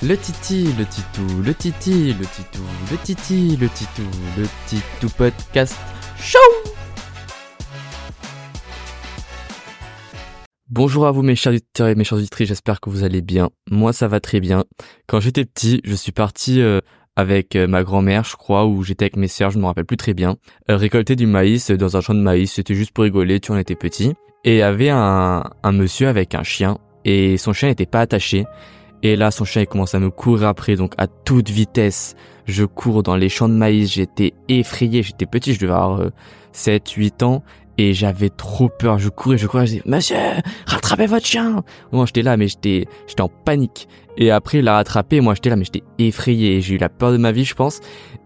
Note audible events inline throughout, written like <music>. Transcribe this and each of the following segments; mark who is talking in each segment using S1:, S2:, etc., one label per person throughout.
S1: Le titi, le titou, le titi, le titou, le titi, le titou, le titou podcast show Bonjour à vous mes chers auditeurs et mes chers auditrices, j'espère que vous allez bien. Moi ça va très bien. Quand j'étais petit, je suis parti euh, avec euh, ma grand-mère, je crois, ou j'étais avec mes sœurs, je me rappelle plus très bien, euh, récolter du maïs dans un champ de maïs, c'était juste pour rigoler, tu en étais petit. Et il y avait un, un monsieur avec un chien, et son chien n'était pas attaché. Et là, son chien il commence à me courir après, donc à toute vitesse. Je cours dans les champs de maïs, j'étais effrayé, j'étais petit, je devais avoir 7, euh, 8 ans, et j'avais trop peur. Je courais, je courais, je disais, monsieur, rattrapez votre chien. Moi, j'étais là, mais j'étais, j'étais en panique. Et après, il l'a rattrapé, moi, j'étais là, mais j'étais effrayé. J'ai eu la peur de ma vie, je pense.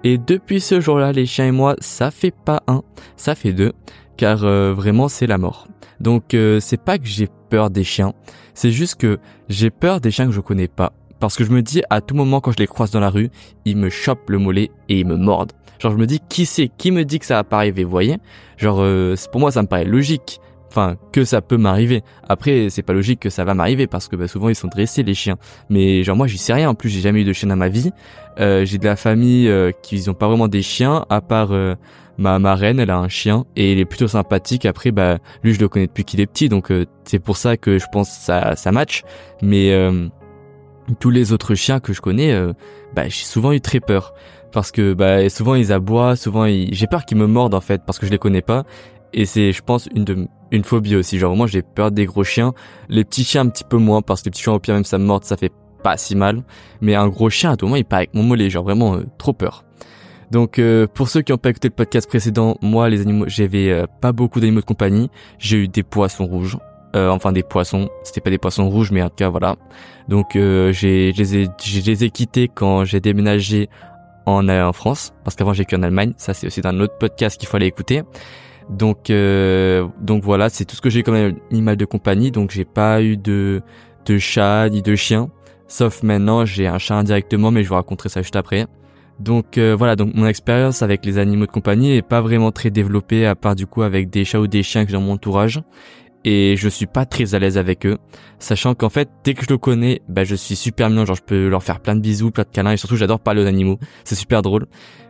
S1: Et depuis ce jour-là, les chiens et moi, ça fait pas un, ça fait deux, car euh, vraiment, c'est la mort. Donc, euh, c'est pas que j'ai peur des chiens, c'est juste que j'ai peur des chiens que je connais pas. Parce que je me dis, à tout moment, quand je les croise dans la rue, ils me chopent le mollet et ils me mordent. Genre, je me dis, qui c'est? Qui me dit que ça va pas arriver, vous voyez? Genre, euh, pour moi, ça me paraît logique. Enfin, que ça peut m'arriver. Après, c'est pas logique que ça va m'arriver parce que bah, souvent ils sont dressés les chiens. Mais genre moi, j'y sais rien. En plus, j'ai jamais eu de chien dans ma vie. Euh, j'ai de la famille euh, qui ont pas vraiment des chiens, à part euh, ma marraine, elle a un chien et il est plutôt sympathique. Après, bah lui, je le connais depuis qu'il est petit, donc euh, c'est pour ça que je pense ça ça match. Mais euh, tous les autres chiens que je connais, euh, bah j'ai souvent eu très peur parce que bah souvent ils aboient, souvent ils... j'ai peur qu'ils me mordent en fait parce que je les connais pas. Et c'est, je pense, une de une phobie aussi. Genre moi, j'ai peur des gros chiens. Les petits chiens un petit peu moins parce que les petits chiens au pire même ça me morde, ça fait pas si mal. Mais un gros chien à tout moment, il part avec mon mollet. Genre vraiment trop peur. Donc euh, pour ceux qui n'ont pas écouté le podcast précédent, moi les animaux, j'avais euh, pas beaucoup d'animaux de compagnie. J'ai eu des poissons rouges, euh, enfin des poissons. C'était pas des poissons rouges, mais en tout cas voilà. Donc j'ai, je les ai, je les ai quittés quand j'ai déménagé en, en France, parce qu'avant j'ai vécu en Allemagne. Ça c'est aussi dans autre podcast qu'il aller écouter. Donc donc voilà, c'est tout ce que j'ai comme animal de compagnie. Donc j'ai pas eu de de chat ni de chien. Sauf maintenant, j'ai un chat indirectement, mais je vous raconterai ça juste après. Donc euh, voilà, donc mon expérience avec les animaux de compagnie est pas vraiment très développée à part du coup avec des chats ou des chiens que j'ai dans mon entourage. Et je suis pas très à l'aise avec eux, sachant qu'en fait dès que je le connais, bah je suis super mignon, genre je peux leur faire plein de bisous, plein de câlins. Et surtout j'adore parler aux animaux, c'est super drôle.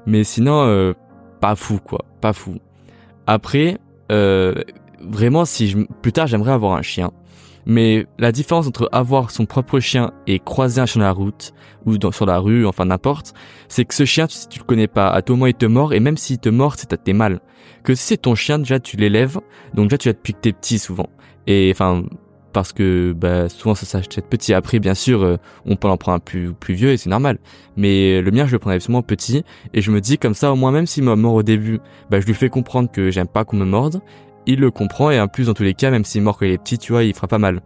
S1: Mais sinon euh, pas fou quoi, pas fou. Après euh, vraiment si plus tard j'aimerais avoir un chien mais la différence entre avoir son propre chien et croiser un chien dans la route, ou dans, sur la rue, enfin n'importe, c'est que ce chien, si tu le connais pas, à tout moment il te mord, et même s'il te mord, c'est à tes mal. Que si c'est ton chien, déjà tu l'élèves, donc déjà tu as depuis que t'es petit souvent. Et enfin, parce que bah, souvent ça s'achète petit. Après, bien sûr, euh, on peut en prendre un plus, plus vieux et c'est normal. Mais le mien, je le prenais absolument petit. Et je me dis comme ça, au moins, même s'il me mord au début, bah, je lui fais comprendre que j'aime pas qu'on me morde il le comprend et en plus dans tous les cas même s'il mord quand il est petit tu vois il fera pas mal.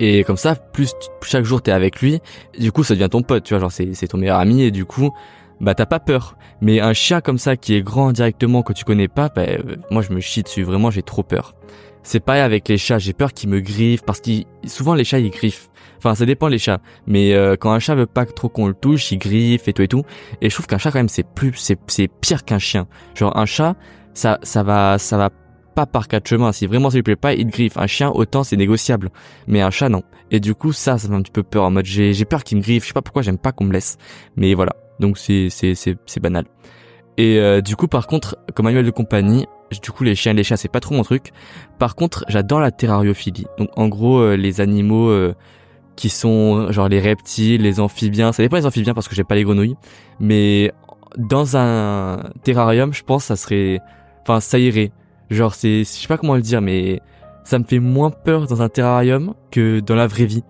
S1: Et comme ça plus chaque jour t'es avec lui du coup ça devient ton pote tu vois genre c'est ton meilleur ami et du coup bah t'as pas peur. Mais un chien comme ça qui est grand directement que tu connais pas bah, euh, moi je me chie dessus vraiment j'ai trop peur. C'est pareil avec les chats j'ai peur qu'ils me griffent parce que souvent les chats ils griffent. Enfin ça dépend les chats. Mais euh, quand un chat veut pas trop qu'on le touche il griffe et tout et tout. Et je trouve qu'un chat quand même c'est plus c'est pire qu'un chien. Genre un chat ça ça va ça va pas par quatre chemins. Si vraiment ça lui plaît pas, il griffe. Un chien, autant c'est négociable. Mais un chat, non. Et du coup, ça, ça fait un petit peu peur. En mode, j'ai, peur qu'il me griffe. Je sais pas pourquoi j'aime pas qu'on me laisse. Mais voilà. Donc c'est, c'est, c'est, banal. Et euh, du coup, par contre, comme animal de compagnie, du coup, les chiens et les chats, c'est pas trop mon truc. Par contre, j'adore la terrariophilie. Donc, en gros, euh, les animaux euh, qui sont genre les reptiles, les amphibiens. Ça dépend les amphibiens parce que j'ai pas les grenouilles. Mais dans un terrarium, je pense, ça serait, enfin, ça irait. Genre, c'est, je sais pas comment le dire, mais ça me fait moins peur dans un terrarium que dans la vraie vie.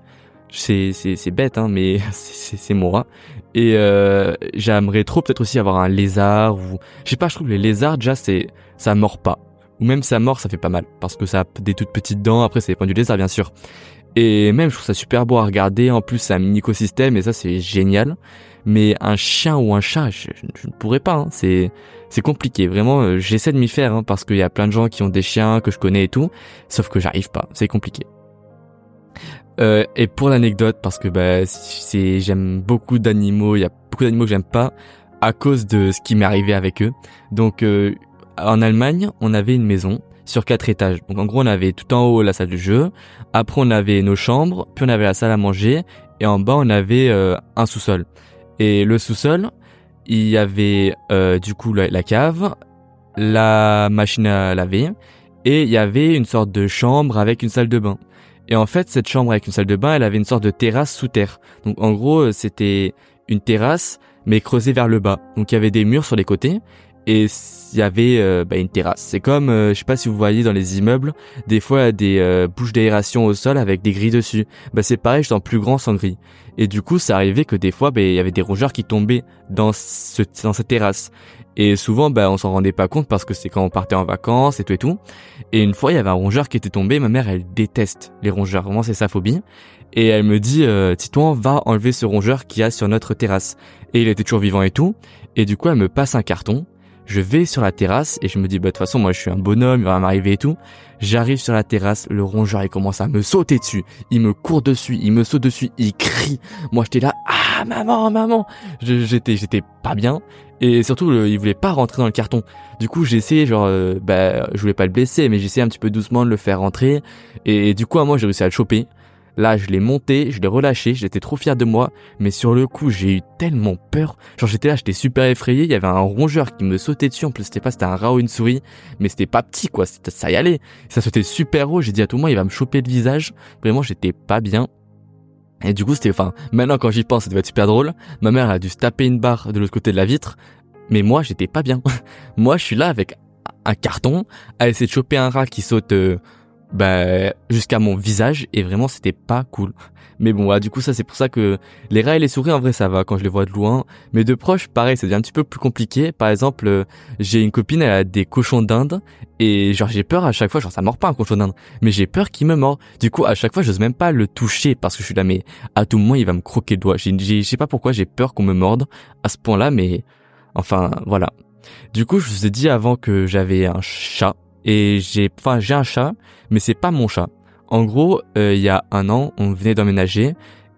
S1: C'est, c'est, c'est bête, hein, mais <laughs> c'est, mon rat. Et euh, j'aimerais trop peut-être aussi avoir un lézard ou, je sais pas, je trouve que les lézards déjà c'est, ça mord pas. Ou même ça mord, ça fait pas mal parce que ça a des toutes petites dents. Après, ça dépend du lézard, bien sûr. Et même, je trouve ça super beau à regarder. En plus, c'est un écosystème et ça, c'est génial. Mais un chien ou un chat, je, je ne pourrais pas. Hein. C'est c'est compliqué. Vraiment, euh, j'essaie de m'y faire hein, parce qu'il y a plein de gens qui ont des chiens que je connais et tout. Sauf que j'arrive pas. C'est compliqué. Euh, et pour l'anecdote, parce que bah, c'est j'aime beaucoup d'animaux. Il y a beaucoup d'animaux que j'aime pas à cause de ce qui m'est arrivé avec eux. Donc euh, en Allemagne, on avait une maison sur quatre étages. Donc en gros, on avait tout en haut la salle de jeu, après on avait nos chambres, puis on avait la salle à manger et en bas on avait un sous-sol. Et le sous-sol, il y avait du coup la, cave, la machine à laver et il y avait une sorte de chambre avec une salle de bain. Et en fait, cette chambre avec une salle de bain, elle avait une sorte de terrasse sous terre. Donc en gros, c'était une terrasse mais creusée vers le bas. Donc il y avait des murs sur les côtés et il y avait euh, bah, une terrasse. C'est comme, euh, je sais pas si vous voyez dans les immeubles, des fois des euh, bouches d'aération au sol avec des grilles dessus. Bah c'est pareil, juste en plus grand sans grilles. Et du coup, ça arrivait que des fois, bah, il y avait des rongeurs qui tombaient dans, ce, dans cette terrasse. Et souvent, bah, on s'en rendait pas compte parce que c'est quand on partait en vacances et tout et tout. Et une fois, il y avait un rongeur qui était tombé. Ma mère, elle déteste les rongeurs. Vraiment, c'est sa phobie. Et elle me dit, euh, Titouan, va enlever ce rongeur qu'il y a sur notre terrasse. Et il était toujours vivant et tout. Et du coup, elle me passe un carton. Je vais sur la terrasse et je me dis, bah, de toute façon, moi, je suis un bonhomme, il va m'arriver et tout. J'arrive sur la terrasse, le rongeur, il commence à me sauter dessus. Il me court dessus, il me saute dessus, il crie. Moi, j'étais là, ah, maman, maman. J'étais, j'étais pas bien. Et surtout, il voulait pas rentrer dans le carton. Du coup, j'ai essayé, genre, euh, bah, je voulais pas le blesser, mais essayé un petit peu doucement de le faire rentrer. Et, du coup, moi, j'ai réussi à le choper. Là, je l'ai monté, je l'ai relâché, j'étais trop fier de moi, mais sur le coup, j'ai eu tellement peur. Genre, j'étais là, j'étais super effrayé, il y avait un rongeur qui me sautait dessus, en plus, c'était pas, c'était un rat ou une souris, mais c'était pas petit, quoi, ça y allait. Ça sautait super haut, j'ai dit à tout le monde, il va me choper le visage. Vraiment, j'étais pas bien. Et du coup, c'était, enfin, maintenant quand j'y pense, ça devait être super drôle. Ma mère a dû se taper une barre de l'autre côté de la vitre. Mais moi, j'étais pas bien. <laughs> moi, je suis là avec un carton à essayer de choper un rat qui saute euh, bah, jusqu'à mon visage et vraiment c'était pas cool. Mais bon, voilà, du coup ça c'est pour ça que les rats et les souris en vrai ça va quand je les vois de loin, mais de proche pareil, ça devient un petit peu plus compliqué. Par exemple, euh, j'ai une copine elle a des cochons d'Inde et genre j'ai peur à chaque fois, genre ça mord pas un cochon d'Inde, mais j'ai peur qu'il me mord. Du coup, à chaque fois, j'ose même pas le toucher parce que je suis là mais à tout moment, il va me croquer le doigt. Je sais pas pourquoi j'ai peur qu'on me morde à ce point-là mais enfin voilà. Du coup, je vous ai dit avant que j'avais un chat et j'ai enfin j'ai un chat, mais c'est pas mon chat. En gros, euh, il y a un an, on venait d'emménager.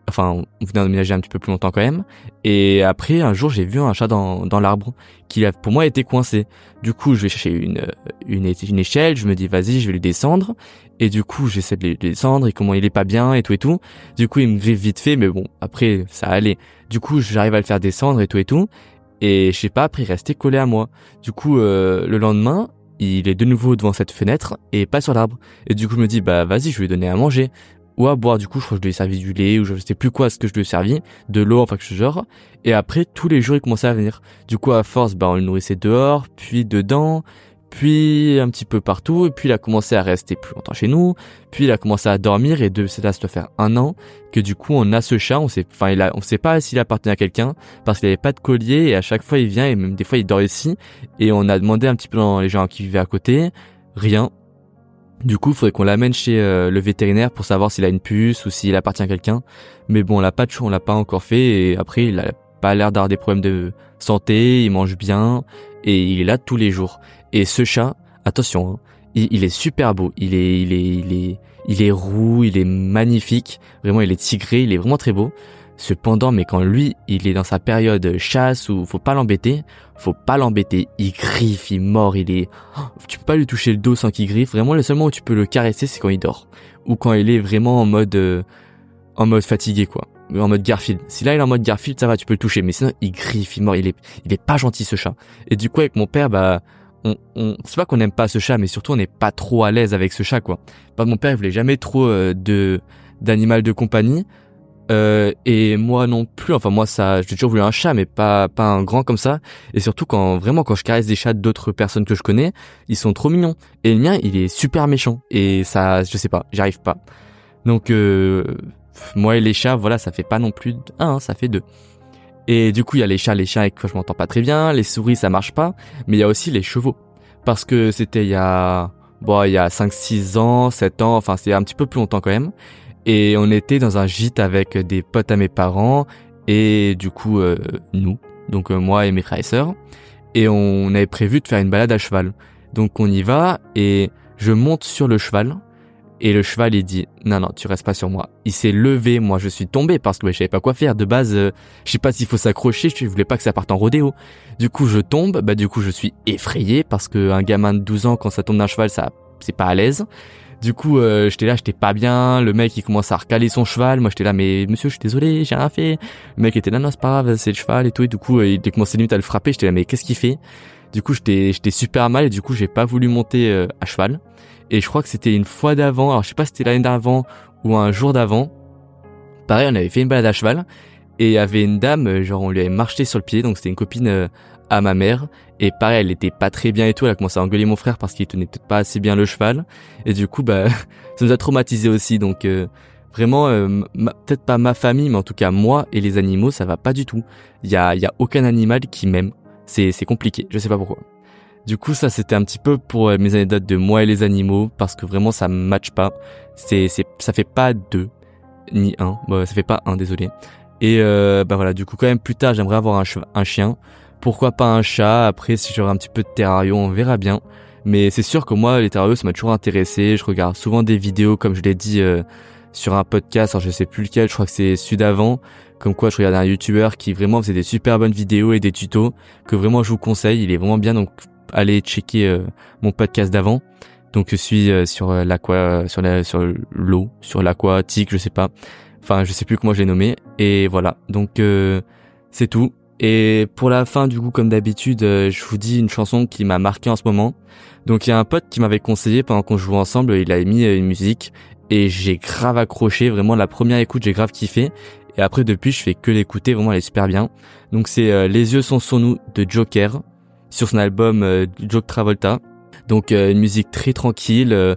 S1: Enfin, on venait d'emménager un petit peu plus longtemps quand même. Et après, un jour, j'ai vu un chat dans, dans l'arbre qui, pour moi, était coincé. Du coup, je vais chercher une, une, une échelle. Je me dis, vas-y, je vais le descendre. Et du coup, j'essaie de le descendre et comment il est pas bien et tout et tout. Du coup, il me griffe vite fait, mais bon, après, ça allait. Du coup, j'arrive à le faire descendre et tout et tout. Et je sais pas, après, il restait collé à moi. Du coup, euh, le lendemain, il est de nouveau devant cette fenêtre et pas sur l'arbre. Et du coup, je me dis, bah vas-y, je vais lui donner à manger ou à boire. Du coup, je crois que je lui ai servi du lait ou je sais plus quoi ce que je lui ai servi, de l'eau, enfin que je genre. Et après, tous les jours, il commençait à venir. Du coup, à force, bah on le nourrissait dehors, puis dedans, puis un petit peu partout, et puis il a commencé à rester plus longtemps chez nous, puis il a commencé à dormir, et de, ça doit faire un an que du coup on a ce chat, on sait, enfin il a, on sait pas s'il appartenait à quelqu'un, parce qu'il avait pas de collier, et à chaque fois il vient, et même des fois il dort ici, et on a demandé un petit peu dans les gens qui vivaient à côté, rien. Du coup, il faudrait qu'on l'amène chez euh, le vétérinaire pour savoir s'il a une puce ou s'il appartient à quelqu'un. Mais bon, on l'a pas de on l'a pas encore fait, et après il a pas l'air d'avoir des problèmes de santé, il mange bien, et il est là tous les jours. Et ce chat, attention, hein, il, est super beau. Il est, il est, il est, il est roux, il est magnifique. Vraiment, il est tigré, il est vraiment très beau. Cependant, mais quand lui, il est dans sa période chasse où faut pas l'embêter, faut pas l'embêter. Il griffe, il mord, il est, oh, tu peux pas lui toucher le dos sans qu'il griffe. Vraiment, le seul moment où tu peux le caresser, c'est quand il dort ou quand il est vraiment en mode, euh, en mode fatigué, quoi en mode Garfield. Si là il est en mode Garfield, ça va, tu peux le toucher. Mais sinon, il griffe, il mord, il est, il est pas gentil ce chat. Et du coup, avec mon père, bah, c'est pas qu'on n'aime pas ce chat, mais surtout on n'est pas trop à l'aise avec ce chat, quoi. Bah, mon père, il voulait jamais trop euh, de d'animal de compagnie. Euh, et moi non plus. Enfin moi ça, j'ai toujours voulu un chat, mais pas pas un grand comme ça. Et surtout quand vraiment quand je caresse des chats d'autres personnes que je connais, ils sont trop mignons. Et le mien, il est super méchant. Et ça, je sais pas, j'arrive pas. Donc euh, moi et les chats, voilà, ça fait pas non plus un, ça fait deux. Et du coup, il y a les chats, les chiens avec quoi je m'entends pas très bien, les souris, ça marche pas, mais il y a aussi les chevaux. Parce que c'était il y a, bon, il y a 5, 6 ans, 7 ans, enfin, c'est un petit peu plus longtemps quand même. Et on était dans un gîte avec des potes à mes parents et du coup, euh, nous, donc euh, moi et mes frères et sœurs. Et on avait prévu de faire une balade à cheval. Donc on y va et je monte sur le cheval et le cheval, il dit, non, non, tu restes pas sur moi. Il s'est levé, moi je suis tombé parce que je savais pas quoi faire. De base, euh, je sais pas s'il faut s'accrocher, je voulais pas que ça parte en rodéo. Du coup, je tombe, bah du coup, je suis effrayé parce que un gamin de 12 ans, quand ça tombe d'un cheval, ça, c'est pas à l'aise. Du coup, euh, j'étais là, j'étais pas bien. Le mec, il commence à recaler son cheval. Moi, j'étais là, mais monsieur, je suis désolé, j'ai rien fait. Le mec était là, non, c'est pas grave, c'est le cheval et tout. Et du coup, il a commencé limite à le frapper. J'étais là, mais qu'est-ce qu'il fait? Du coup, j'étais, j'étais super mal et du coup, j'ai pas voulu monter euh, à cheval. Et je crois que c'était une fois d'avant. Alors, je sais pas si c'était l'année d'avant ou un jour d'avant. Pareil, on avait fait une balade à cheval et il y avait une dame, euh, genre on lui avait marché sur le pied, donc c'était une copine euh, à ma mère. Et pareil, elle était pas très bien et tout. Elle a commencé à engueuler mon frère parce qu'il tenait peut-être pas assez bien le cheval. Et du coup, bah, <laughs> ça nous a traumatisé aussi. Donc euh, vraiment, peut-être pas ma famille, mais en tout cas moi et les animaux, ça va pas du tout. Il y a, y a aucun animal qui m'aime. C'est compliqué. Je sais pas pourquoi. Du coup, ça c'était un petit peu pour mes anecdotes de moi et les animaux parce que vraiment ça match pas. C'est, c'est, ça fait pas deux ni un. Bon, ça fait pas un, désolé. Et euh, bah voilà, du coup quand même plus tard j'aimerais avoir un, un, chien. Pourquoi pas un chat? Après si j'aurai un petit peu de terrario, on verra bien. Mais c'est sûr que moi les terrarios ça m'a toujours intéressé. Je regarde souvent des vidéos comme je l'ai dit euh, sur un podcast. Alors je sais plus lequel, je crois que c'est Sud avant. Comme quoi je regarde un youtubeur qui vraiment faisait des super bonnes vidéos et des tutos que vraiment je vous conseille. Il est vraiment bien donc allez checker euh, mon podcast d'avant. Donc je suis euh, sur l'aqua, sur la, sur l'eau, sur l'aquatique, je sais pas. Enfin, je sais plus comment je l'ai nommé. Et voilà. Donc, euh, c'est tout. Et pour la fin, du coup, comme d'habitude, euh, je vous dis une chanson qui m'a marqué en ce moment. Donc, il y a un pote qui m'avait conseillé pendant qu'on jouait ensemble, il avait mis euh, une musique et j'ai grave accroché. Vraiment, la première écoute, j'ai grave kiffé. Et après, depuis, je fais que l'écouter. Vraiment, elle est super bien. Donc, c'est Les yeux sont sur nous de Joker sur son album Joke Travolta. Donc, une musique très tranquille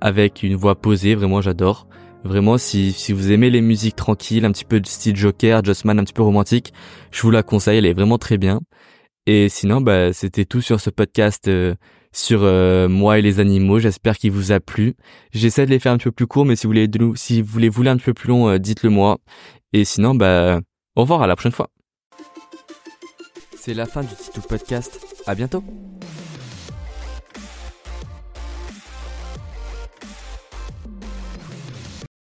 S1: avec une voix posée. Vraiment, j'adore. Vraiment, si, si vous aimez les musiques tranquilles, un petit peu de style Joker, Justman, un petit peu romantique, je vous la conseille, elle est vraiment très bien. Et sinon, bah, c'était tout sur ce podcast euh, sur euh, moi et les animaux. J'espère qu'il vous a plu. J'essaie de les faire un petit peu plus courts, mais si vous voulez, si vous voulez un petit peu plus long, euh, dites-le moi. Et sinon, bah, au revoir à la prochaine fois. C'est la fin du Titou Podcast. À bientôt.